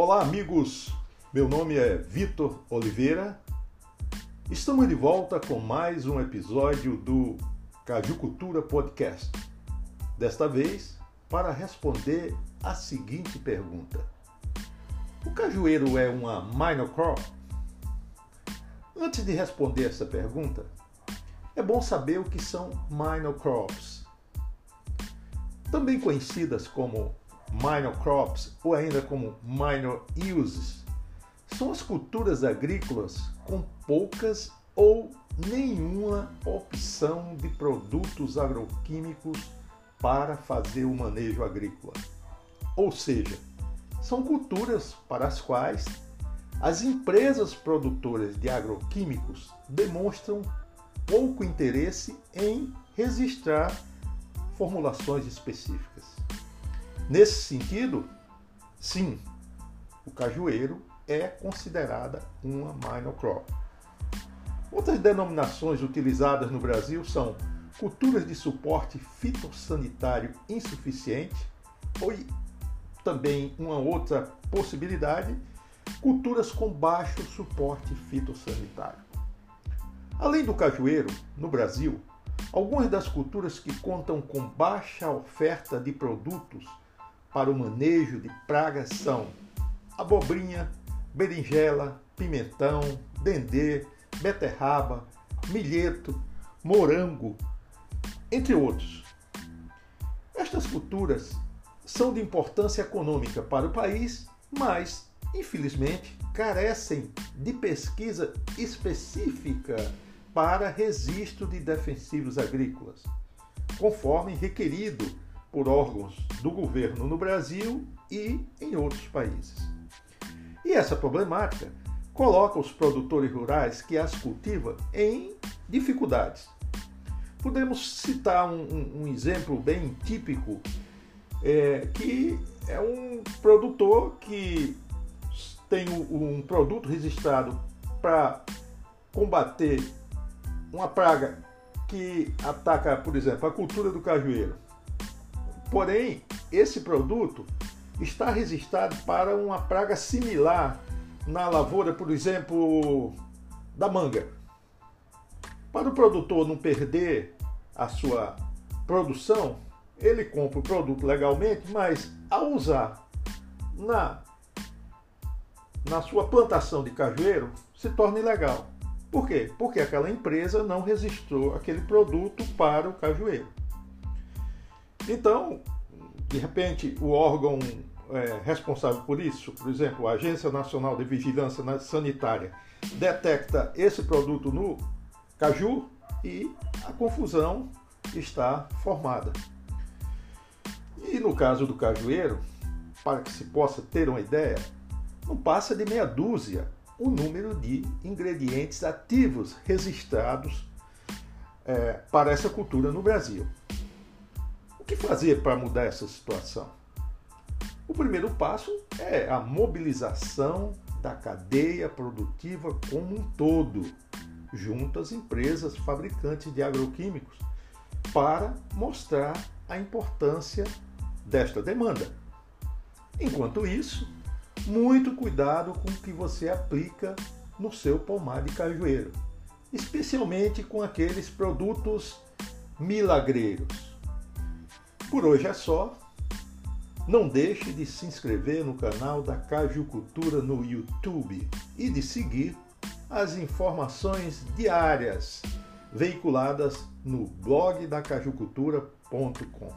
Olá, amigos. Meu nome é Vitor Oliveira. Estamos de volta com mais um episódio do Caju Cultura Podcast. Desta vez, para responder a seguinte pergunta: O cajueiro é uma minor crop? Antes de responder essa pergunta, é bom saber o que são minor crops. Também conhecidas como minor crops ou ainda como minor uses, são as culturas agrícolas com poucas ou nenhuma opção de produtos agroquímicos para fazer o manejo agrícola. Ou seja, são culturas para as quais as empresas produtoras de agroquímicos demonstram pouco interesse em registrar formulações específicas. Nesse sentido, sim, o cajueiro é considerada uma minor crop. Outras denominações utilizadas no Brasil são culturas de suporte fitossanitário insuficiente, ou também uma outra possibilidade, culturas com baixo suporte fitossanitário. Além do cajueiro, no Brasil, algumas das culturas que contam com baixa oferta de produtos para o manejo de pragas são abobrinha, berinjela, pimentão, dendê, beterraba, milheto, morango, entre outros. Estas culturas são de importância econômica para o país, mas, infelizmente, carecem de pesquisa específica para registro de defensivos agrícolas, conforme requerido por órgãos do governo no Brasil e em outros países. E essa problemática coloca os produtores rurais que as cultivam em dificuldades. Podemos citar um, um, um exemplo bem típico, é, que é um produtor que tem um produto registrado para combater uma praga que ataca, por exemplo, a cultura do cajueiro Porém, esse produto está registrado para uma praga similar na lavoura, por exemplo, da manga. Para o produtor não perder a sua produção, ele compra o produto legalmente, mas ao usar na, na sua plantação de cajueiro, se torna ilegal. Por quê? Porque aquela empresa não registrou aquele produto para o cajueiro. Então, de repente, o órgão é, responsável por isso, por exemplo, a Agência Nacional de Vigilância Sanitária, detecta esse produto no caju e a confusão está formada. E no caso do cajueiro, para que se possa ter uma ideia, não passa de meia dúzia o número de ingredientes ativos registrados é, para essa cultura no Brasil que fazer para mudar essa situação? O primeiro passo é a mobilização da cadeia produtiva como um todo, junto às empresas fabricantes de agroquímicos, para mostrar a importância desta demanda. Enquanto isso, muito cuidado com o que você aplica no seu pomar de cajueiro, especialmente com aqueles produtos milagreiros por hoje é só. Não deixe de se inscrever no canal da Caju Cultura no YouTube e de seguir as informações diárias veiculadas no blog da cajucultura.com.